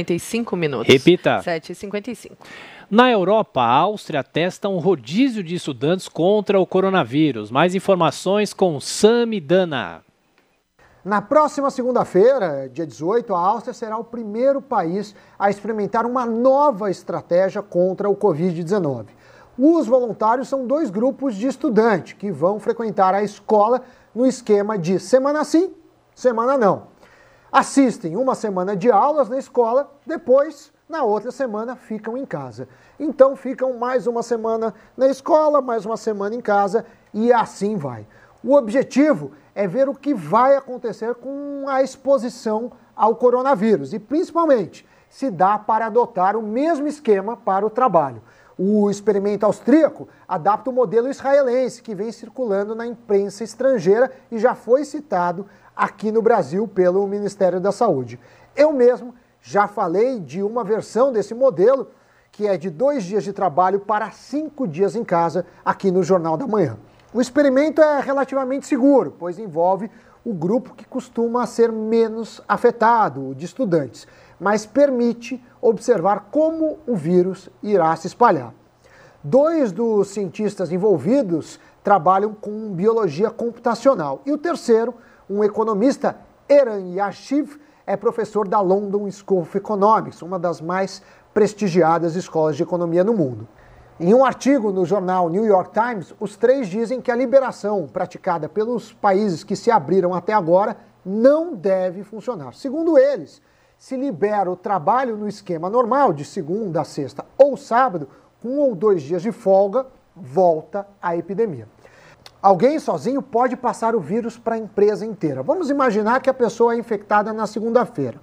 55 minutos. Repita. 7h55. Na Europa, a Áustria testa um rodízio de estudantes contra o coronavírus. Mais informações com Sami Dana. Na próxima segunda-feira, dia 18, a Áustria será o primeiro país a experimentar uma nova estratégia contra o Covid-19. Os voluntários são dois grupos de estudantes que vão frequentar a escola no esquema de semana sim, semana não assistem uma semana de aulas na escola, depois, na outra semana, ficam em casa. Então, ficam mais uma semana na escola, mais uma semana em casa e assim vai. O objetivo é ver o que vai acontecer com a exposição ao coronavírus e, principalmente, se dá para adotar o mesmo esquema para o trabalho. O experimento austríaco adapta o modelo israelense que vem circulando na imprensa estrangeira e já foi citado aqui no Brasil pelo Ministério da Saúde. Eu mesmo já falei de uma versão desse modelo que é de dois dias de trabalho para cinco dias em casa aqui no Jornal da Manhã. O experimento é relativamente seguro, pois envolve o grupo que costuma ser menos afetado, o de estudantes, mas permite observar como o vírus irá se espalhar. Dois dos cientistas envolvidos trabalham com biologia computacional e o terceiro um economista, Eran Yashiv, é professor da London School of Economics, uma das mais prestigiadas escolas de economia no mundo. Em um artigo no jornal New York Times, os três dizem que a liberação praticada pelos países que se abriram até agora não deve funcionar. Segundo eles, se libera o trabalho no esquema normal, de segunda a sexta ou sábado, com um ou dois dias de folga, volta a epidemia. Alguém sozinho pode passar o vírus para a empresa inteira. Vamos imaginar que a pessoa é infectada na segunda-feira.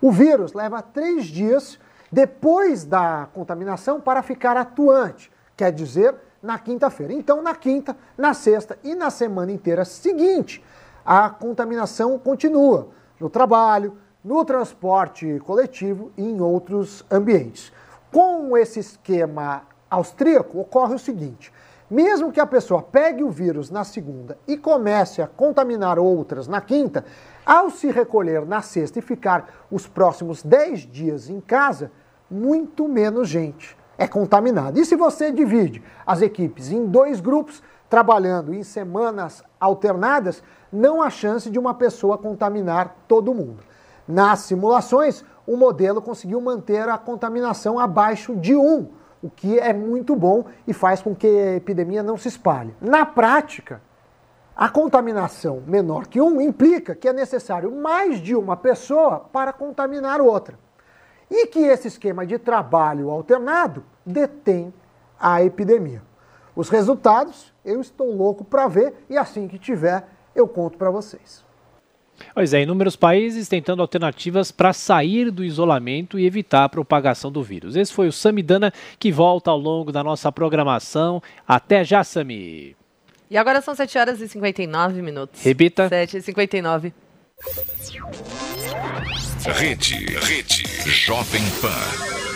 O vírus leva três dias depois da contaminação para ficar atuante, quer dizer, na quinta-feira. Então, na quinta, na sexta e na semana inteira seguinte, a contaminação continua no trabalho, no transporte coletivo e em outros ambientes. Com esse esquema austríaco, ocorre o seguinte: mesmo que a pessoa pegue o vírus na segunda e comece a contaminar outras na quinta, ao se recolher na sexta e ficar os próximos 10 dias em casa, muito menos gente é contaminada. E se você divide as equipes em dois grupos, trabalhando em semanas alternadas, não há chance de uma pessoa contaminar todo mundo. Nas simulações, o modelo conseguiu manter a contaminação abaixo de 1 o que é muito bom e faz com que a epidemia não se espalhe. Na prática, a contaminação menor que um implica que é necessário mais de uma pessoa para contaminar outra. E que esse esquema de trabalho alternado detém a epidemia. Os resultados eu estou louco para ver e assim que tiver eu conto para vocês. Pois é, inúmeros países tentando alternativas para sair do isolamento e evitar a propagação do vírus. Esse foi o Samidana que volta ao longo da nossa programação. Até já, Sami! E agora são 7 horas e 59 minutos. Repita. 7 e 59. Rede, Rede, Jovem Pan.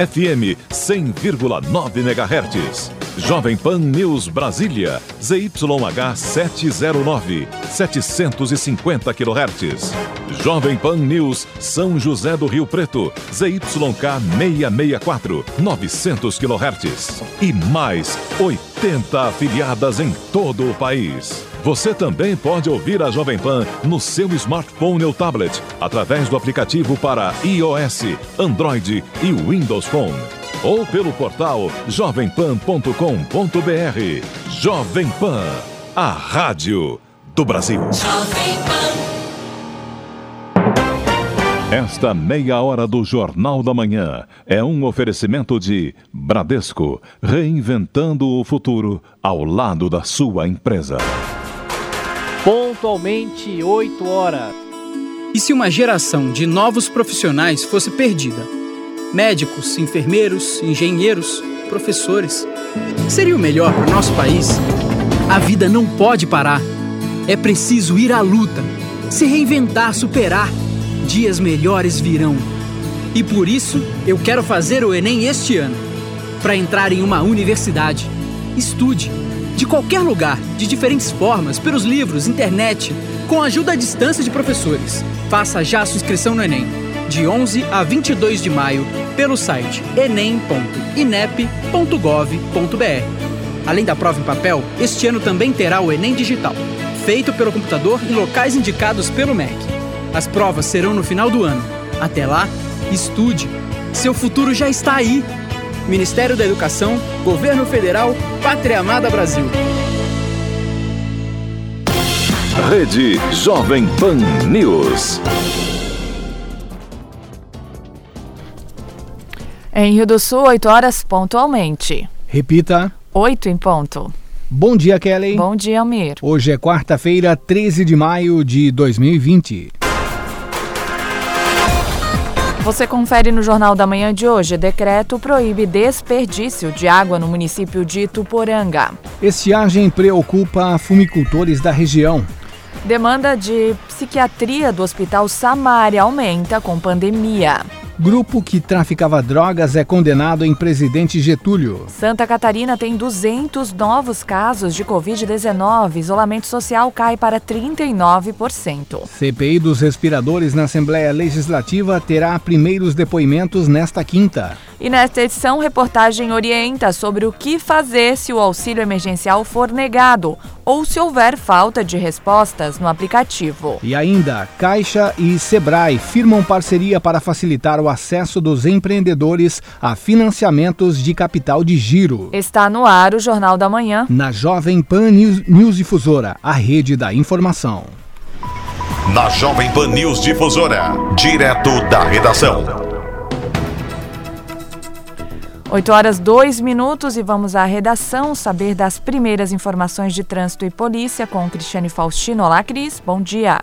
FM 100,9 MHz. Jovem Pan News Brasília. ZYH 709. 750 kHz. Jovem Pan News São José do Rio Preto. ZYK 664. 900 kHz. E mais 80 afiliadas em todo o país. Você também pode ouvir a Jovem Pan no seu smartphone ou tablet, através do aplicativo para iOS, Android e Windows Phone. Ou pelo portal jovempan.com.br. Jovem Pan, a rádio do Brasil. Jovem Pan. Esta meia hora do Jornal da Manhã é um oferecimento de Bradesco, reinventando o futuro ao lado da sua empresa. Pontualmente 8 horas. E se uma geração de novos profissionais fosse perdida? Médicos, enfermeiros, engenheiros, professores. Seria o melhor para o nosso país? A vida não pode parar. É preciso ir à luta, se reinventar, superar. Dias melhores virão. E por isso, eu quero fazer o Enem este ano. Para entrar em uma universidade, estude. De qualquer lugar, de diferentes formas, pelos livros, internet, com a ajuda à distância de professores. Faça já a sua inscrição no Enem, de 11 a 22 de maio, pelo site enem.inep.gov.br. Além da prova em papel, este ano também terá o Enem Digital, feito pelo computador em locais indicados pelo MEC. As provas serão no final do ano. Até lá, estude. Seu futuro já está aí. Ministério da Educação, Governo Federal, Pátria Amada Brasil. Rede Jovem Pan News. Em Rio do Sul, 8 horas pontualmente. Repita. 8 em ponto. Bom dia, Kelly. Bom dia, Almir. Hoje é quarta-feira, 13 de maio de 2020. Você confere no Jornal da Manhã de hoje. Decreto proíbe desperdício de água no município de Ituporanga. Estiagem preocupa fumicultores da região. Demanda de psiquiatria do Hospital Samária aumenta com pandemia. Grupo que traficava drogas é condenado em Presidente Getúlio. Santa Catarina tem 200 novos casos de Covid-19. Isolamento social cai para 39%. CPI dos respiradores na Assembleia Legislativa terá primeiros depoimentos nesta quinta. E nesta edição, reportagem orienta sobre o que fazer se o auxílio emergencial for negado ou se houver falta de respostas no aplicativo. E ainda, Caixa e Sebrae firmam parceria para facilitar o acesso dos empreendedores a financiamentos de capital de giro. Está no ar o Jornal da Manhã. Na Jovem Pan News, News Difusora, a rede da informação. Na Jovem Pan News Difusora, direto da redação. 8 horas 2 minutos e vamos à redação saber das primeiras informações de trânsito e polícia com Cristiane Faustino. Olá, Cris. Bom dia.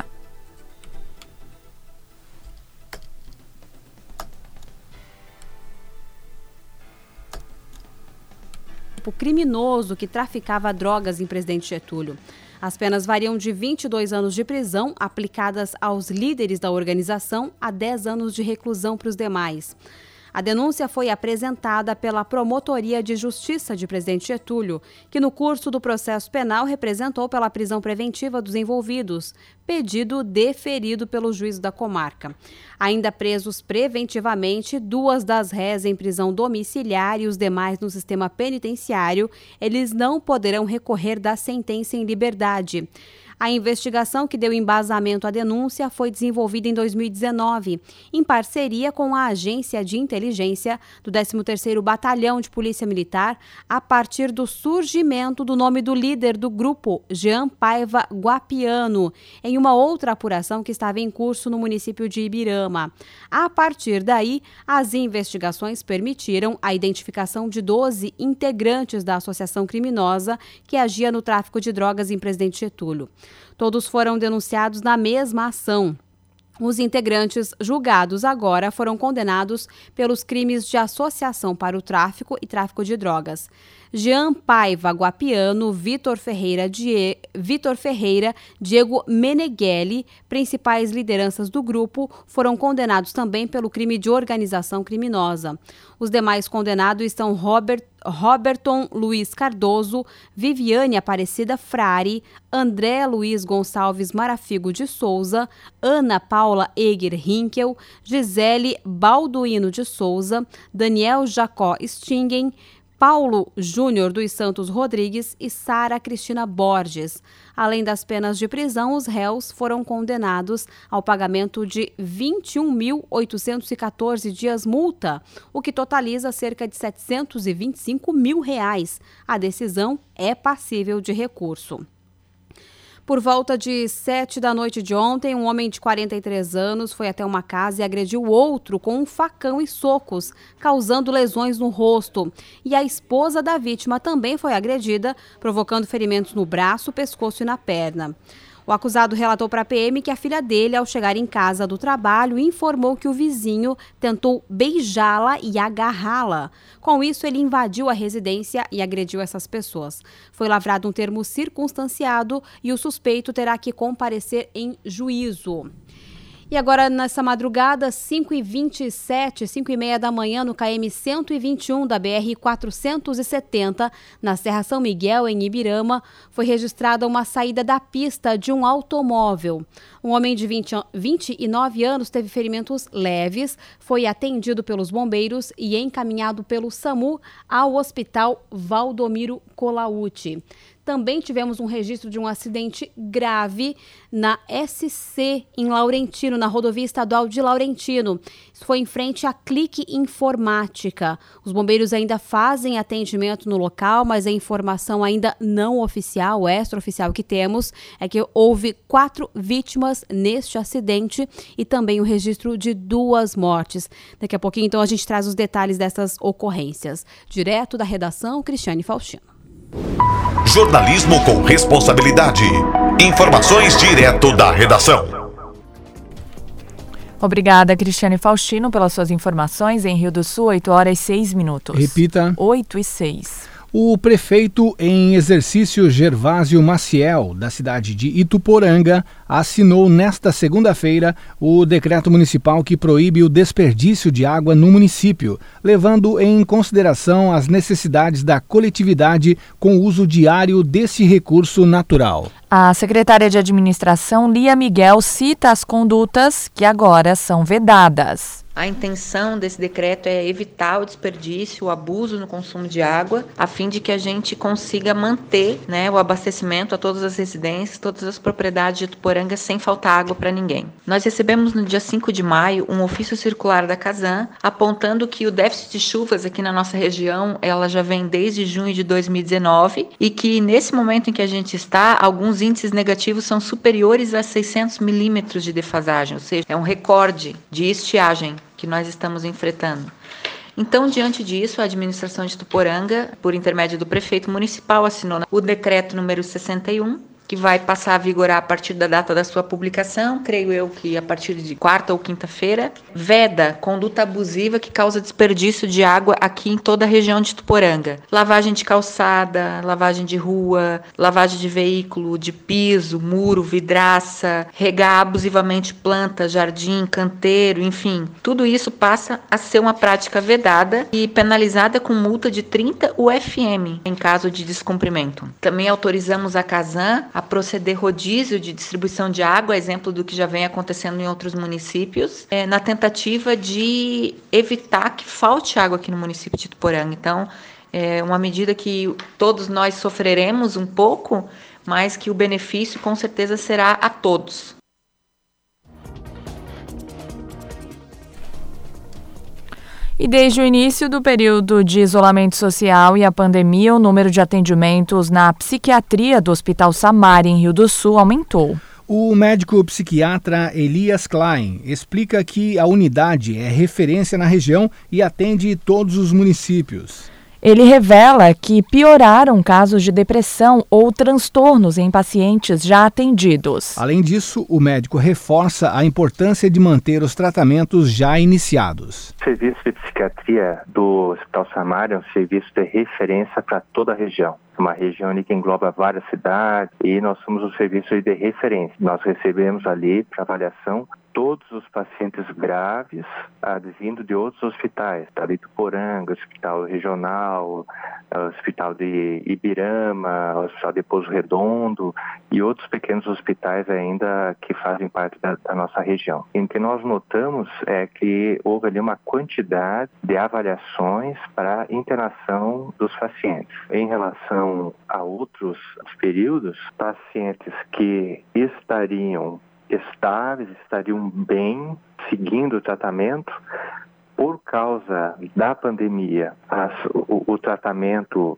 Criminoso que traficava drogas em Presidente Getúlio. As penas variam de 22 anos de prisão, aplicadas aos líderes da organização, a 10 anos de reclusão para os demais. A denúncia foi apresentada pela Promotoria de Justiça de Presidente Getúlio, que no curso do processo penal representou pela prisão preventiva dos envolvidos, pedido deferido pelo juiz da comarca. Ainda presos preventivamente, duas das réis em prisão domiciliar e os demais no sistema penitenciário, eles não poderão recorrer da sentença em liberdade. A investigação que deu embasamento à denúncia foi desenvolvida em 2019, em parceria com a Agência de Inteligência do 13º Batalhão de Polícia Militar, a partir do surgimento do nome do líder do grupo, Jean Paiva Guapiano, em uma outra apuração que estava em curso no município de Ibirama. A partir daí, as investigações permitiram a identificação de 12 integrantes da associação criminosa que agia no tráfico de drogas em Presidente Getúlio. Todos foram denunciados na mesma ação. Os integrantes julgados agora foram condenados pelos crimes de associação para o tráfico e tráfico de drogas. Jean Paiva Guapiano, Vitor Ferreira, Die... Vitor Ferreira, Diego Meneghelli, principais lideranças do grupo, foram condenados também pelo crime de organização criminosa. Os demais condenados estão Robert, Roberton Luiz Cardoso, Viviane Aparecida Frari, André Luiz Gonçalves Marafigo de Souza, Ana Paula Eger Hinkel, Gisele Balduino de Souza, Daniel Jacó Stingen, Paulo Júnior dos Santos Rodrigues e Sara Cristina Borges. Além das penas de prisão, os réus foram condenados ao pagamento de 21.814 dias multa, o que totaliza cerca de 725 mil reais. A decisão é passível de recurso. Por volta de sete da noite de ontem, um homem de 43 anos foi até uma casa e agrediu outro com um facão e socos, causando lesões no rosto. E a esposa da vítima também foi agredida, provocando ferimentos no braço, pescoço e na perna. O acusado relatou para a PM que a filha dele, ao chegar em casa do trabalho, informou que o vizinho tentou beijá-la e agarrá-la. Com isso, ele invadiu a residência e agrediu essas pessoas. Foi lavrado um termo circunstanciado e o suspeito terá que comparecer em juízo. E agora, nessa madrugada, 5h27, 5h30 da manhã, no KM 121 da BR 470, na Serra São Miguel, em Ibirama, foi registrada uma saída da pista de um automóvel. Um homem de 20, 29 anos teve ferimentos leves, foi atendido pelos bombeiros e encaminhado pelo SAMU ao Hospital Valdomiro Colauti. Também tivemos um registro de um acidente grave na SC em Laurentino, na rodovia estadual de Laurentino. Isso foi em frente à Clique Informática. Os bombeiros ainda fazem atendimento no local, mas a informação ainda não oficial, extraoficial que temos, é que houve quatro vítimas neste acidente e também o registro de duas mortes. Daqui a pouquinho, então, a gente traz os detalhes dessas ocorrências. Direto da redação, Cristiane Faustino. Jornalismo com responsabilidade. Informações direto da redação. Obrigada, Cristiane Faustino, pelas suas informações. Em Rio do Sul, 8 horas e 6 minutos. Repita. 8 e 6. O prefeito em exercício Gervásio Maciel, da cidade de Ituporanga, assinou nesta segunda-feira o decreto municipal que proíbe o desperdício de água no município, levando em consideração as necessidades da coletividade com o uso diário desse recurso natural. A secretária de Administração, Lia Miguel, cita as condutas que agora são vedadas. A intenção desse decreto é evitar o desperdício, o abuso no consumo de água, a fim de que a gente consiga manter né, o abastecimento a todas as residências, todas as propriedades de Tuporanga sem faltar água para ninguém. Nós recebemos no dia 5 de maio um ofício circular da Casan apontando que o déficit de chuvas aqui na nossa região ela já vem desde junho de 2019 e que nesse momento em que a gente está, alguns índices negativos são superiores a 600 milímetros de defasagem, ou seja, é um recorde de estiagem que nós estamos enfrentando. Então, diante disso, a administração de Tuporanga, por intermédio do prefeito municipal, assinou o decreto número 61, que vai passar a vigorar a partir da data da sua publicação, creio eu que a partir de quarta ou quinta-feira, veda conduta abusiva que causa desperdício de água aqui em toda a região de Tuporanga. Lavagem de calçada, lavagem de rua, lavagem de veículo, de piso, muro, vidraça, regar abusivamente planta, jardim, canteiro, enfim, tudo isso passa a ser uma prática vedada e penalizada com multa de 30 UFM em caso de descumprimento. Também autorizamos a Casan a proceder rodízio de distribuição de água, exemplo do que já vem acontecendo em outros municípios, é, na tentativa de evitar que falte água aqui no município de Tuporanga. Então, é uma medida que todos nós sofreremos um pouco, mas que o benefício com certeza será a todos. E desde o início do período de isolamento social e a pandemia, o número de atendimentos na psiquiatria do Hospital Samari, em Rio do Sul, aumentou. O médico psiquiatra Elias Klein explica que a unidade é referência na região e atende todos os municípios. Ele revela que pioraram casos de depressão ou transtornos em pacientes já atendidos. Além disso, o médico reforça a importância de manter os tratamentos já iniciados. O serviço de psiquiatria do Hospital Samar é um serviço de referência para toda a região uma região ali que engloba várias cidades e nós somos o serviço de referência. Nós recebemos ali para avaliação todos os pacientes graves vindo de outros hospitais, tá? de Tuporanga, Hospital Regional, Hospital de Ibirama, Hospital de Pouso Redondo e outros pequenos hospitais ainda que fazem parte da, da nossa região. E o que nós notamos é que houve ali uma quantidade de avaliações para internação dos pacientes. Em relação a outros períodos, pacientes que estariam estáveis, estariam bem, seguindo o tratamento. Por causa da pandemia, as, o, o, tratamento,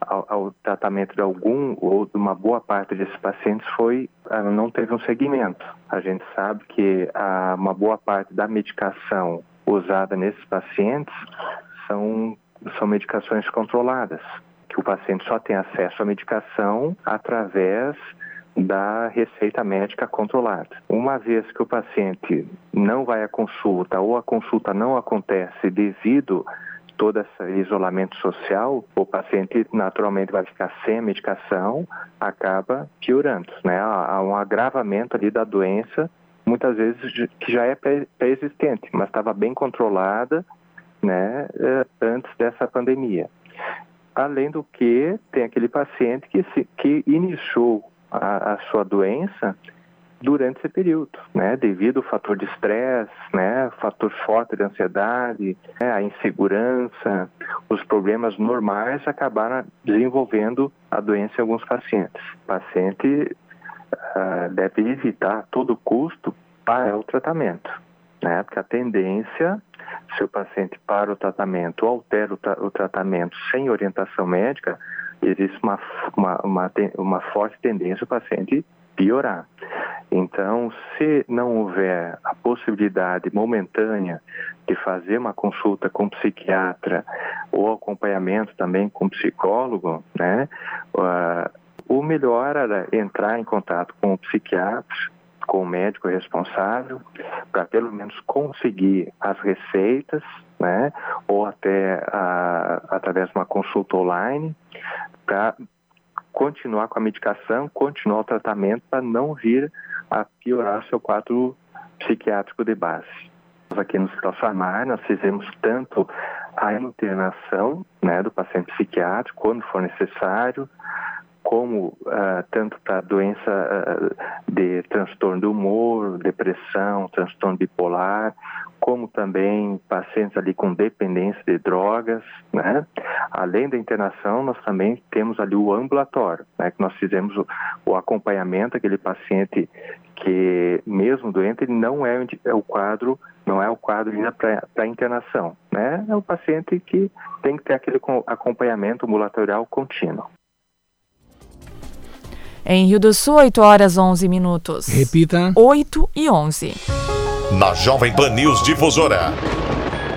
ao, ao, tratamento de algum ou de uma boa parte desses pacientes foi ah, não teve um segmento. A gente sabe que a, uma boa parte da medicação usada nesses pacientes são são medicações controladas, que o paciente só tem acesso à medicação através da receita médica controlada. Uma vez que o paciente não vai à consulta ou a consulta não acontece devido todo esse isolamento social, o paciente naturalmente vai ficar sem medicação, acaba piorando, né? Há um agravamento ali da doença muitas vezes que já é pré-existente, mas estava bem controlada né, eh, antes dessa pandemia. Além do que, tem aquele paciente que, se, que iniciou a, a sua doença durante esse período, né, devido ao fator de estresse, né, fator forte de ansiedade, né, a insegurança, os problemas normais acabaram desenvolvendo a doença em alguns pacientes. O paciente uh, deve evitar a todo custo para o tratamento, né, porque a tendência, se o paciente para o tratamento altera o, tra o tratamento sem orientação médica, existe uma, uma, uma, uma forte tendência o paciente piorar. Então, se não houver a possibilidade momentânea de fazer uma consulta com psiquiatra ou acompanhamento também com psicólogo, né, uh, o melhor era entrar em contato com o psiquiatra, com o médico responsável, para pelo menos conseguir as receitas, né, ou até uh, através de uma consulta online, para continuar com a medicação, continuar o tratamento para não vir a piorar seu quadro psiquiátrico de base. Aqui no Hospital Samar, nós fizemos tanto a internação né, do paciente psiquiátrico, quando for necessário, como uh, tanto para doença uh, de transtorno do humor, depressão, transtorno bipolar, como também pacientes ali com dependência de drogas, né? Além da internação, nós também temos ali o ambulatório, né? Que nós fizemos o, o acompanhamento aquele paciente que mesmo doente ele não é, é o quadro não é o quadro ainda para internação, né? É o paciente que tem que ter aquele acompanhamento ambulatorial contínuo. Em Rio do Sul, 8 horas 11 minutos. Repita. 8 e 11. Na Jovem Pan News Difusora.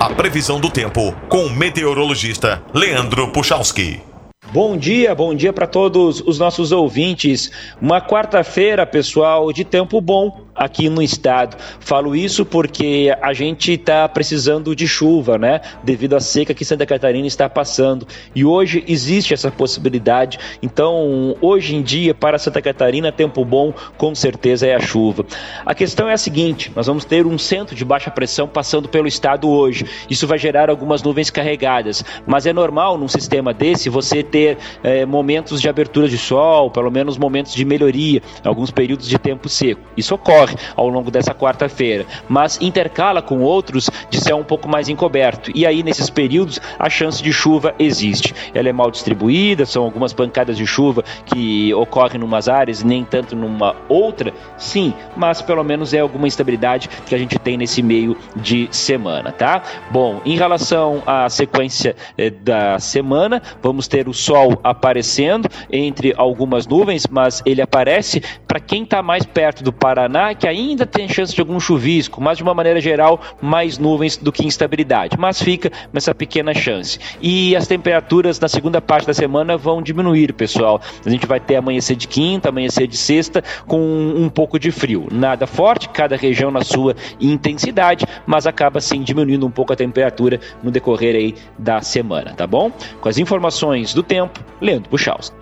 A previsão do tempo com o meteorologista Leandro Puchalski. Bom dia, bom dia para todos os nossos ouvintes. Uma quarta-feira, pessoal, de tempo bom aqui no estado. Falo isso porque a gente está precisando de chuva, né? Devido à seca que Santa Catarina está passando. E hoje existe essa possibilidade. Então, hoje em dia, para Santa Catarina, tempo bom com certeza é a chuva. A questão é a seguinte: nós vamos ter um centro de baixa pressão passando pelo estado hoje. Isso vai gerar algumas nuvens carregadas. Mas é normal num sistema desse você ter é, momentos de abertura de sol, pelo menos momentos de melhoria, alguns períodos de tempo seco. Isso ocorre ocorre ao longo dessa quarta-feira, mas intercala com outros de céu um pouco mais encoberto. E aí, nesses períodos, a chance de chuva existe. Ela é mal distribuída, são algumas pancadas de chuva que ocorrem em umas áreas e nem tanto numa outra, sim, mas pelo menos é alguma instabilidade que a gente tem nesse meio de semana, tá? Bom, em relação à sequência eh, da semana, vamos ter o sol aparecendo entre algumas nuvens, mas ele aparece para quem está mais perto do Paraná que ainda tem chance de algum chuvisco, mas de uma maneira geral, mais nuvens do que instabilidade. Mas fica nessa pequena chance. E as temperaturas na segunda parte da semana vão diminuir, pessoal. A gente vai ter amanhecer de quinta, amanhecer de sexta, com um pouco de frio. Nada forte, cada região na sua intensidade, mas acaba sim diminuindo um pouco a temperatura no decorrer aí da semana, tá bom? Com as informações do tempo, Leandro Puchalski.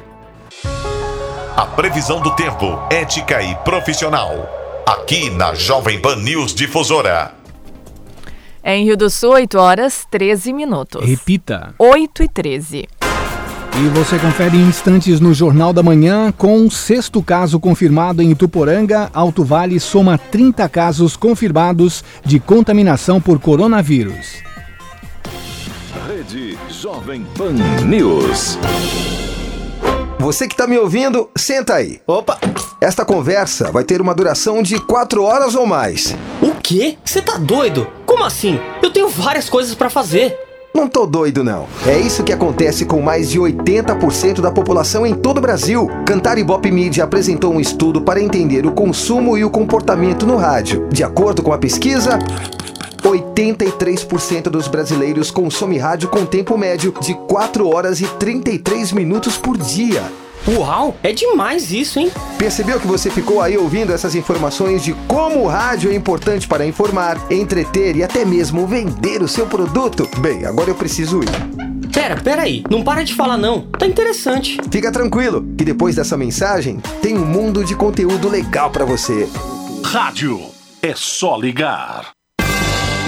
A previsão do tempo, ética e profissional aqui na Jovem Pan News Difusora. Em Rio do Sul, 8 horas 13 minutos. Repita. 8 e 13. E você confere em instantes no Jornal da Manhã com o sexto caso confirmado em Tuporanga. Alto Vale soma 30 casos confirmados de contaminação por coronavírus. Rede Jovem Pan News. Você que está me ouvindo, senta aí. Opa! Esta conversa vai ter uma duração de quatro horas ou mais. O quê? Você tá doido? Como assim? Eu tenho várias coisas para fazer. Não tô doido, não. É isso que acontece com mais de 80% da população em todo o Brasil. Cantar Ibope Media apresentou um estudo para entender o consumo e o comportamento no rádio. De acordo com a pesquisa, 83% dos brasileiros consomem rádio com tempo médio de 4 horas e 33 minutos por dia. Uau, é demais isso, hein? Percebeu que você ficou aí ouvindo essas informações de como o rádio é importante para informar, entreter e até mesmo vender o seu produto? Bem, agora eu preciso ir. Pera, pera aí, não para de falar não. Tá interessante. Fica tranquilo, que depois dessa mensagem tem um mundo de conteúdo legal para você. Rádio é só ligar.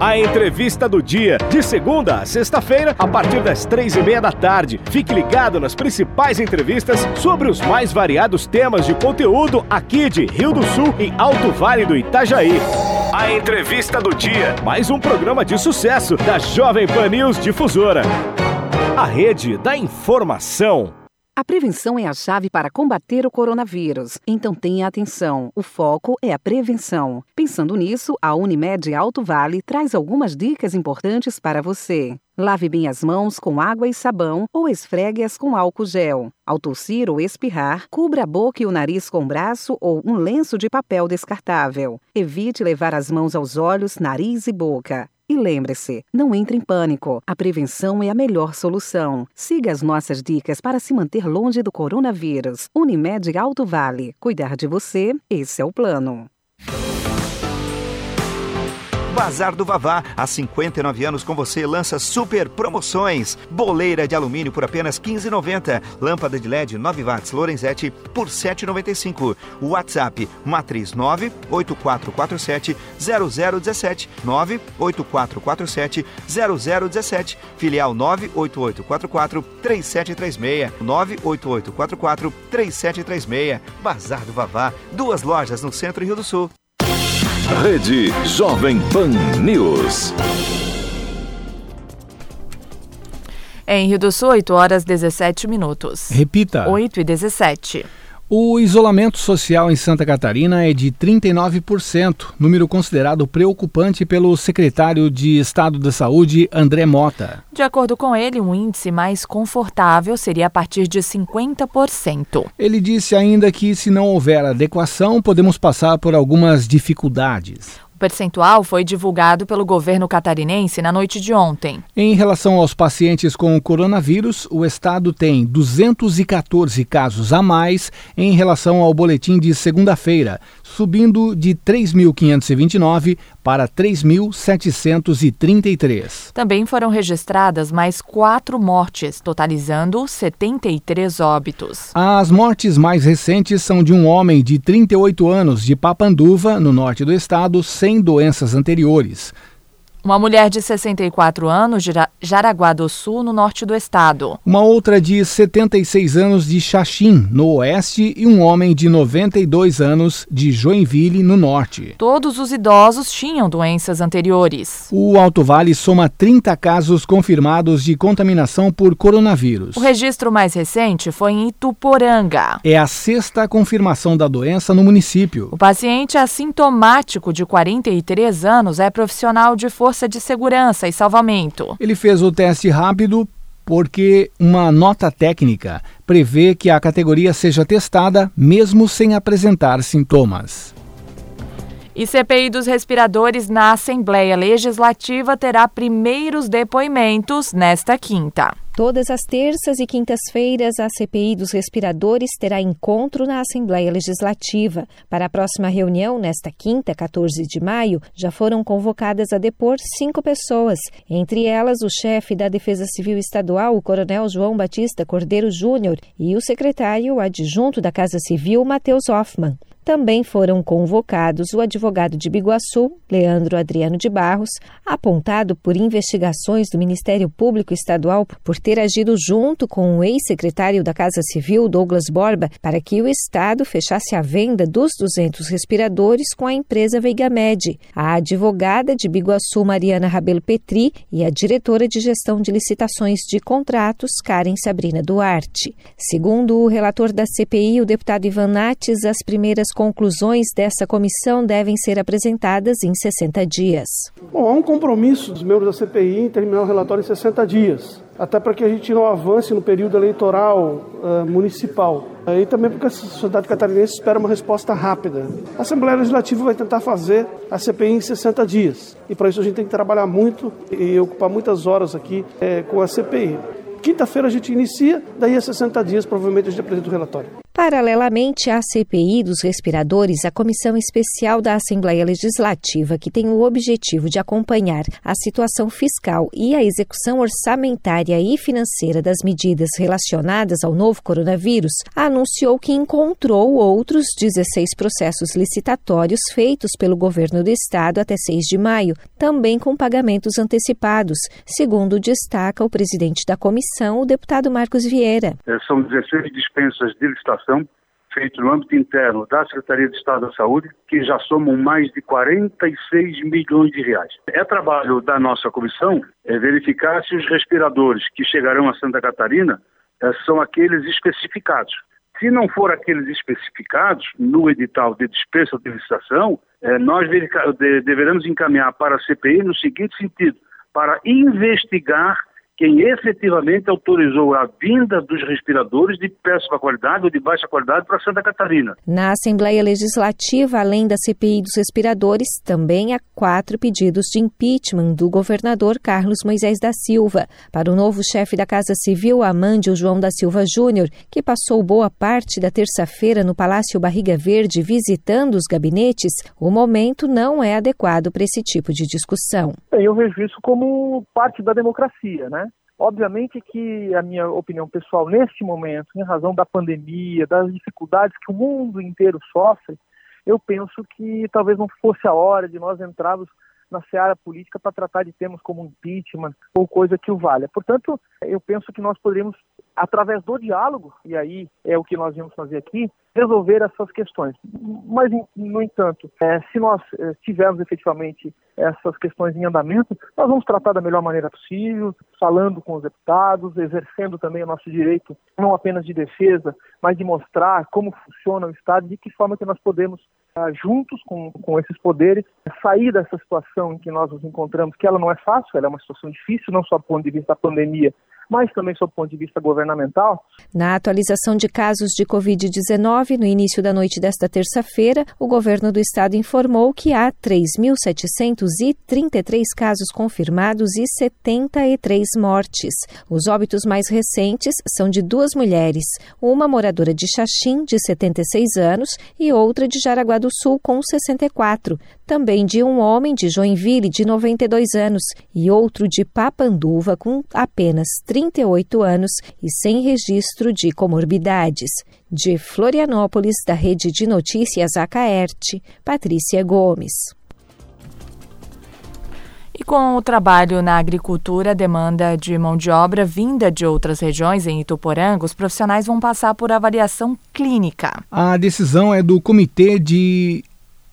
A entrevista do dia, de segunda a sexta-feira, a partir das três e meia da tarde. Fique ligado nas principais entrevistas sobre os mais variados temas de conteúdo aqui de Rio do Sul e Alto Vale do Itajaí. A entrevista do dia, mais um programa de sucesso da Jovem Pan News Difusora. A rede da informação. A prevenção é a chave para combater o coronavírus. Então tenha atenção. O foco é a prevenção. Pensando nisso, a Unimed Alto Vale traz algumas dicas importantes para você. Lave bem as mãos com água e sabão ou esfregue-as com álcool gel. Ao tossir ou espirrar, cubra a boca e o nariz com um braço ou um lenço de papel descartável. Evite levar as mãos aos olhos, nariz e boca. E lembre-se, não entre em pânico. A prevenção é a melhor solução. Siga as nossas dicas para se manter longe do coronavírus. Unimed Alto Vale. Cuidar de você, esse é o plano. Bazar do Vavá, há 59 anos com você, lança super promoções. Boleira de alumínio por apenas R$ 15,90. Lâmpada de LED 9 watts Lorenzetti por R$ 7,95. WhatsApp matriz 98447 0017 98447 0017. Filial 98844 3736 98844 3736. Bazar do Vavá, duas lojas no centro e Rio do Sul. Rede Jovem Pan News. Em Rio do Sul, 8 horas 17 minutos. Repita. 8 e 17. O isolamento social em Santa Catarina é de 39%, número considerado preocupante pelo secretário de Estado da Saúde, André Mota. De acordo com ele, um índice mais confortável seria a partir de 50%. Ele disse ainda que, se não houver adequação, podemos passar por algumas dificuldades. O percentual foi divulgado pelo governo catarinense na noite de ontem. Em relação aos pacientes com coronavírus, o estado tem 214 casos a mais em relação ao boletim de segunda-feira, subindo de 3.529 para 3.733. Também foram registradas mais quatro mortes, totalizando 73 óbitos. As mortes mais recentes são de um homem de 38 anos de Papanduva, no norte do estado, sem doenças anteriores. Uma mulher de 64 anos de Jaraguá do Sul, no norte do estado. Uma outra de 76 anos de Xaxim, no oeste, e um homem de 92 anos de Joinville, no norte. Todos os idosos tinham doenças anteriores. O Alto Vale soma 30 casos confirmados de contaminação por coronavírus. O registro mais recente foi em Ituporanga. É a sexta confirmação da doença no município. O paciente assintomático de 43 anos é profissional de força Força de Segurança e Salvamento. Ele fez o teste rápido porque uma nota técnica prevê que a categoria seja testada mesmo sem apresentar sintomas. E CPI dos respiradores na Assembleia Legislativa terá primeiros depoimentos nesta quinta. Todas as terças e quintas-feiras, a CPI dos respiradores terá encontro na Assembleia Legislativa. Para a próxima reunião, nesta quinta, 14 de maio, já foram convocadas a depor cinco pessoas, entre elas o chefe da Defesa Civil Estadual, o Coronel João Batista Cordeiro Júnior, e o secretário adjunto da Casa Civil, Matheus Hoffmann. Também foram convocados o advogado de Biguaçu, Leandro Adriano de Barros, apontado por investigações do Ministério Público Estadual por ter agido junto com o ex-secretário da Casa Civil, Douglas Borba, para que o Estado fechasse a venda dos 200 respiradores com a empresa Veigamed. A advogada de Biguaçu, Mariana Rabelo Petri, e a diretora de gestão de licitações de contratos, Karen Sabrina Duarte. Segundo o relator da CPI, o deputado Ivan Nates, as primeiras conclusões dessa comissão devem ser apresentadas em 60 dias. Bom, há um compromisso dos membros da CPI em terminar o relatório em 60 dias. até para que a gente não avance no período eleitoral uh, municipal. E também porque a sociedade catarinense espera uma resposta rápida. A Assembleia Legislativa vai tentar fazer a CPI em 60 dias. E para isso a gente tem que trabalhar muito e ocupar muitas horas aqui é, com a CPI. Quinta-feira a gente inicia, daí a 60 dias provavelmente a gente apresenta o relatório. Paralelamente à CPI dos respiradores, a Comissão Especial da Assembleia Legislativa, que tem o objetivo de acompanhar a situação fiscal e a execução orçamentária e financeira das medidas relacionadas ao novo coronavírus, anunciou que encontrou outros 16 processos licitatórios feitos pelo governo do estado até 6 de maio, também com pagamentos antecipados, segundo destaca o presidente da comissão, o deputado Marcos Vieira. É, são 16 dispensas de licitação feito no âmbito interno da Secretaria de Estado da Saúde, que já somam mais de 46 milhões de reais. É trabalho da nossa comissão é verificar se os respiradores que chegarão a Santa Catarina é, são aqueles especificados. Se não for aqueles especificados no edital de dispensa de licitação, nós deveremos encaminhar para a CPI no seguinte sentido: para investigar quem efetivamente autorizou a vinda dos respiradores de péssima qualidade ou de baixa qualidade para Santa Catarina. Na Assembleia Legislativa, além da CPI dos respiradores, também há quatro pedidos de impeachment do governador Carlos Moisés da Silva. Para o novo chefe da Casa Civil, Amândio João da Silva Júnior, que passou boa parte da terça-feira no Palácio Barriga Verde visitando os gabinetes, o momento não é adequado para esse tipo de discussão. Eu vejo isso como parte da democracia, né? Obviamente que a minha opinião pessoal neste momento, em razão da pandemia, das dificuldades que o mundo inteiro sofre, eu penso que talvez não fosse a hora de nós entrarmos na seara política para tratar de temas como impeachment ou coisa que o valha. Portanto, eu penso que nós poderíamos, através do diálogo, e aí é o que nós vamos fazer aqui, resolver essas questões. Mas, no entanto, é, se nós é, tivermos efetivamente essas questões em andamento, nós vamos tratar da melhor maneira possível, falando com os deputados, exercendo também o nosso direito, não apenas de defesa, mas de mostrar como funciona o Estado, de que forma que nós podemos, juntos com, com esses poderes, sair dessa situação em que nós nos encontramos, que ela não é fácil, ela é uma situação difícil, não só do ponto de vista da pandemia, mas também sob o ponto de vista governamental. Na atualização de casos de Covid-19, no início da noite desta terça-feira, o governo do estado informou que há 3.733 casos confirmados e 73 mortes. Os óbitos mais recentes são de duas mulheres, uma moradora de Xaxim, de 76 anos, e outra de Jaraguá do Sul, com 64. Também de um homem de Joinville, de 92 anos, e outro de Papanduva, com apenas 30 38 anos e sem registro de comorbidades. De Florianópolis, da Rede de Notícias Acaerte, Patrícia Gomes. E com o trabalho na agricultura, a demanda de mão de obra vinda de outras regiões em Ituporanga, os profissionais vão passar por avaliação clínica. A decisão é do Comitê de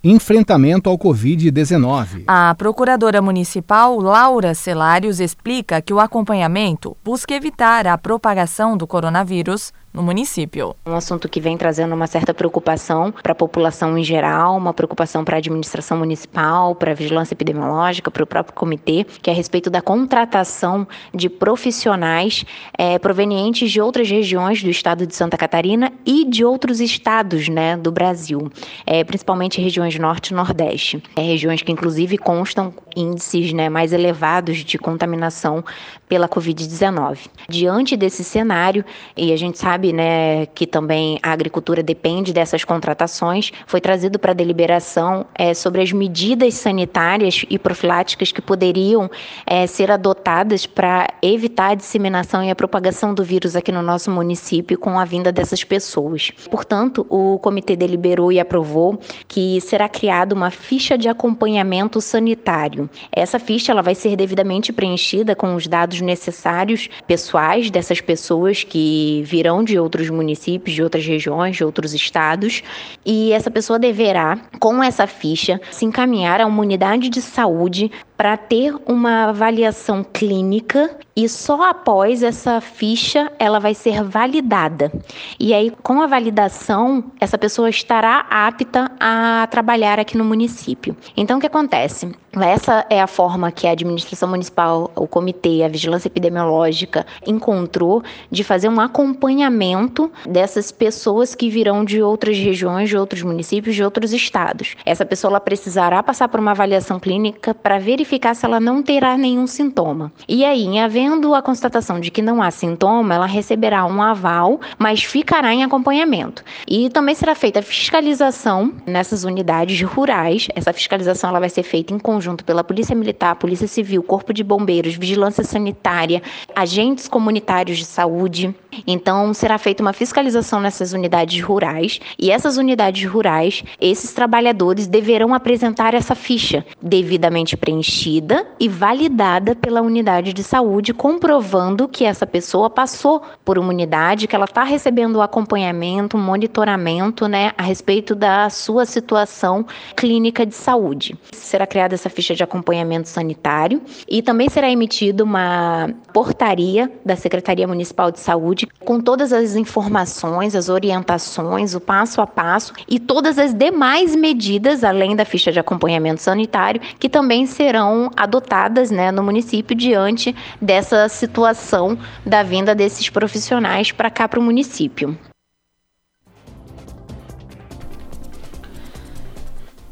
enfrentamento ao Covid-19. A procuradora municipal Laura Celários explica que o acompanhamento busca evitar a propagação do coronavírus no município. Um assunto que vem trazendo uma certa preocupação para a população em geral, uma preocupação para a administração municipal, para a vigilância epidemiológica, para o próprio comitê, que é a respeito da contratação de profissionais é, provenientes de outras regiões do estado de Santa Catarina e de outros estados né, do Brasil, é, principalmente regiões norte e nordeste. É, regiões que, inclusive, constam índices né, mais elevados de contaminação pela Covid-19. Diante desse cenário, e a gente sabe né, que também a agricultura depende dessas contratações, foi trazido para deliberação é, sobre as medidas sanitárias e profiláticas que poderiam é, ser adotadas para evitar a disseminação e a propagação do vírus aqui no nosso município com a vinda dessas pessoas. Portanto, o comitê deliberou e aprovou que será criada uma ficha de acompanhamento sanitário. Essa ficha ela vai ser devidamente preenchida com os dados necessários pessoais dessas pessoas que virão de outros municípios, de outras regiões, de outros estados, e essa pessoa deverá, com essa ficha, se encaminhar a uma unidade de saúde para ter uma avaliação clínica e só após essa ficha ela vai ser validada. E aí, com a validação, essa pessoa estará apta a trabalhar aqui no município. Então, o que acontece? Essa é a forma que a administração municipal, o comitê, a vigilância epidemiológica encontrou de fazer um acompanhamento dessas pessoas que virão de outras regiões, de outros municípios, de outros estados. Essa pessoa ela precisará passar por uma avaliação clínica para verificar se ela não terá nenhum sintoma. E aí, havendo a constatação de que não há sintoma, ela receberá um aval, mas ficará em acompanhamento. E também será feita fiscalização nessas unidades rurais. Essa fiscalização ela vai ser feita em conjunto pela Polícia Militar, Polícia Civil, Corpo de Bombeiros, Vigilância Sanitária, agentes comunitários de saúde. Então, será feita uma fiscalização nessas unidades rurais e essas unidades rurais, esses trabalhadores deverão apresentar essa ficha devidamente preenchida e validada pela unidade de saúde, comprovando que essa pessoa passou por uma unidade, que ela está recebendo o acompanhamento, monitoramento, né, a respeito da sua situação clínica de saúde. Será criada essa ficha de acompanhamento sanitário e também será emitida uma portaria da Secretaria Municipal de Saúde com todas as informações, as orientações, o passo a passo e todas as demais medidas, além da ficha de acompanhamento sanitário, que também serão adotadas né, no município diante dessa situação da vinda desses profissionais para cá para o município.